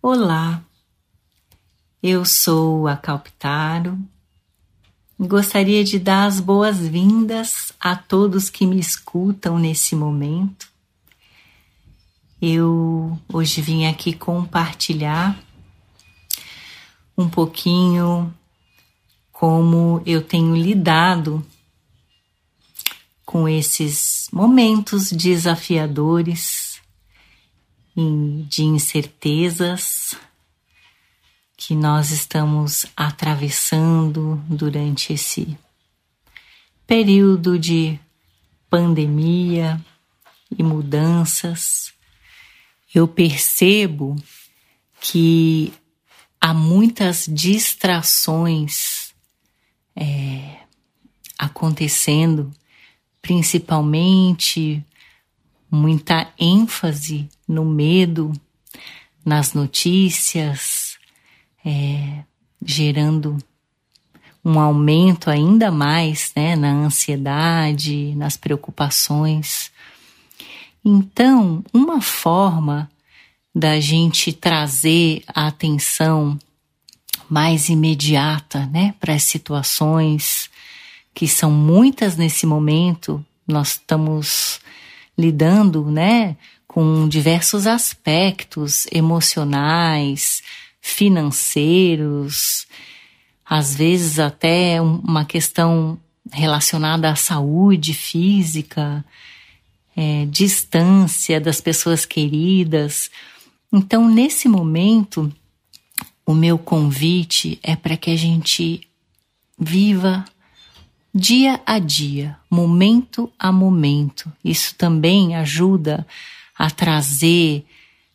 Olá, eu sou a Calpitaro. Gostaria de dar as boas-vindas a todos que me escutam nesse momento. Eu hoje vim aqui compartilhar um pouquinho como eu tenho lidado com esses momentos desafiadores de incertezas que nós estamos atravessando durante esse período de pandemia e mudanças. Eu percebo que há muitas distrações é, acontecendo, principalmente muita ênfase no medo, nas notícias, é, gerando um aumento ainda mais né, na ansiedade, nas preocupações. Então, uma forma da gente trazer a atenção mais imediata né, para as situações que são muitas nesse momento, nós estamos lidando né, com diversos aspectos emocionais, financeiros, às vezes até uma questão relacionada à saúde física, é, distância das pessoas queridas. Então, nesse momento, o meu convite é para que a gente viva dia a dia, momento a momento. Isso também ajuda a trazer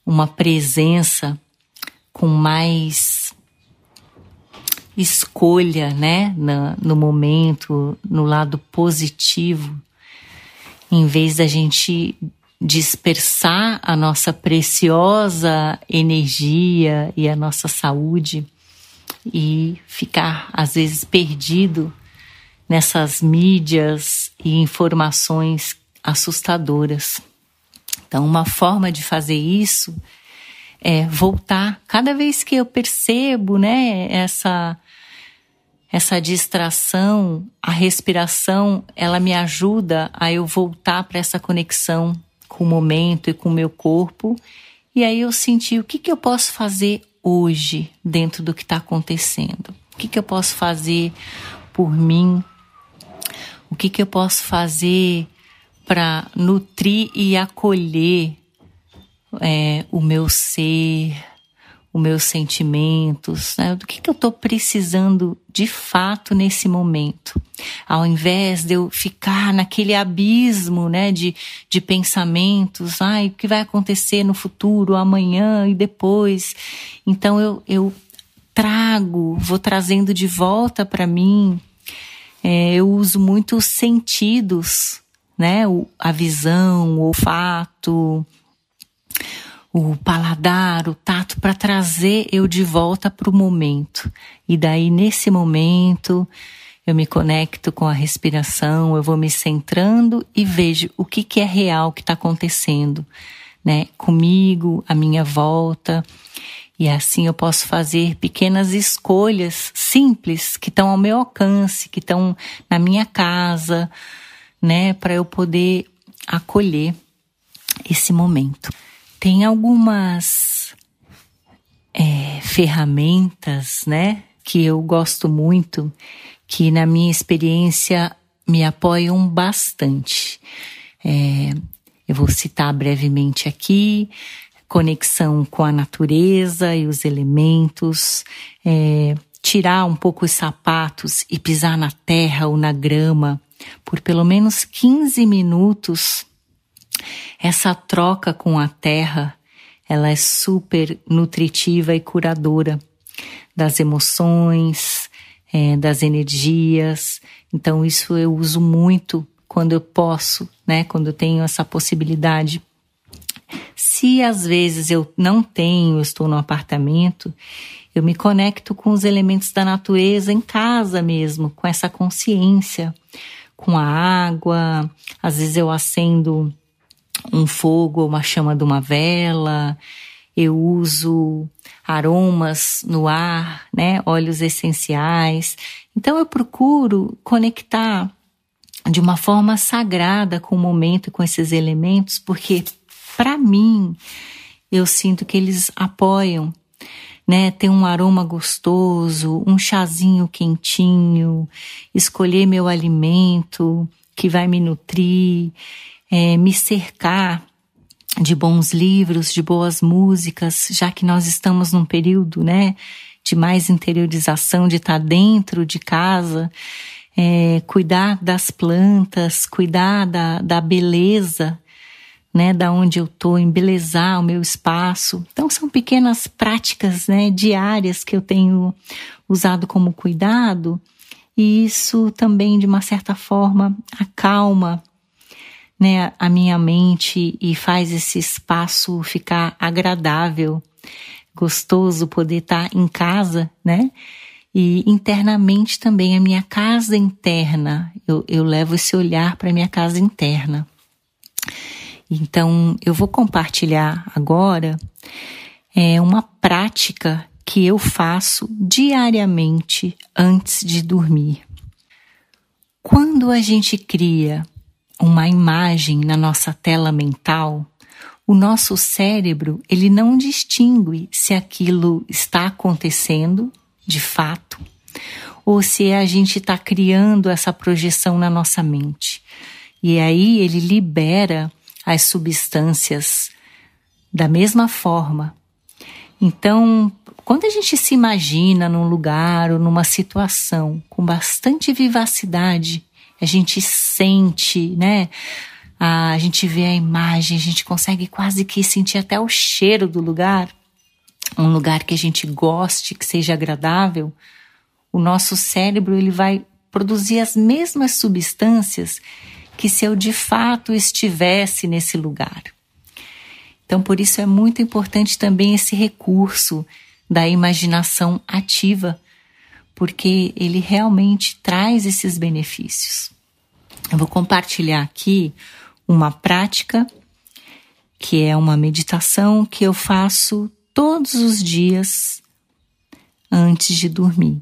uma presença com mais escolha, né, no, no momento, no lado positivo, em vez da gente dispersar a nossa preciosa energia e a nossa saúde e ficar às vezes perdido nessas mídias e informações assustadoras. Então, uma forma de fazer isso é, voltar. Cada vez que eu percebo, né, essa essa distração, a respiração, ela me ajuda a eu voltar para essa conexão com o momento e com o meu corpo. E aí eu senti o que, que eu posso fazer hoje dentro do que está acontecendo. O que, que eu posso fazer por mim? O que, que eu posso fazer para nutrir e acolher é, o meu ser, os meus sentimentos, né? do que, que eu estou precisando de fato nesse momento. Ao invés de eu ficar naquele abismo né, de, de pensamentos, ai, o que vai acontecer no futuro, amanhã e depois. Então eu, eu trago, vou trazendo de volta para mim. É, eu uso muito os sentidos, né? O, a visão, o olfato, o paladar, o tato, para trazer eu de volta para o momento. E daí, nesse momento, eu me conecto com a respiração, eu vou me centrando e vejo o que, que é real que está acontecendo, né? Comigo, à minha volta. E assim eu posso fazer pequenas escolhas simples que estão ao meu alcance, que estão na minha casa, né? Para eu poder acolher esse momento. Tem algumas é, ferramentas, né, que eu gosto muito, que na minha experiência me apoiam bastante. É, eu vou citar brevemente aqui conexão com a natureza e os elementos, é, tirar um pouco os sapatos e pisar na terra ou na grama por pelo menos 15 minutos essa troca com a terra, ela é super nutritiva e curadora das emoções, é, das energias. Então isso eu uso muito quando eu posso, né? Quando eu tenho essa possibilidade. Se às vezes eu não tenho, eu estou no apartamento, eu me conecto com os elementos da natureza em casa mesmo, com essa consciência, com a água. Às vezes eu acendo um fogo ou uma chama de uma vela eu uso aromas no ar, né, óleos essenciais. Então eu procuro conectar de uma forma sagrada com o momento com esses elementos, porque para mim eu sinto que eles apoiam, né? Ter um aroma gostoso, um chazinho quentinho, escolher meu alimento que vai me nutrir, é, me cercar de bons livros, de boas músicas, já que nós estamos num período, né, de mais interiorização, de estar dentro de casa, é, cuidar das plantas, cuidar da, da beleza, né, da onde eu tô, embelezar o meu espaço. Então são pequenas práticas, né, diárias que eu tenho usado como cuidado e isso também de uma certa forma acalma né, a minha mente e faz esse espaço ficar agradável, gostoso poder estar em casa, né? E internamente também a minha casa interna, eu, eu levo esse olhar para minha casa interna. Então, eu vou compartilhar agora é, uma prática que eu faço diariamente antes de dormir. Quando a gente cria uma imagem na nossa tela mental, o nosso cérebro ele não distingue se aquilo está acontecendo de fato ou se a gente está criando essa projeção na nossa mente. E aí ele libera as substâncias da mesma forma. Então, quando a gente se imagina num lugar ou numa situação com bastante vivacidade, a gente sente, né? A gente vê a imagem, a gente consegue quase que sentir até o cheiro do lugar, um lugar que a gente goste, que seja agradável. O nosso cérebro ele vai produzir as mesmas substâncias que se eu de fato estivesse nesse lugar. Então, por isso é muito importante também esse recurso da imaginação ativa, porque ele realmente traz esses benefícios. Eu vou compartilhar aqui uma prática que é uma meditação que eu faço todos os dias antes de dormir.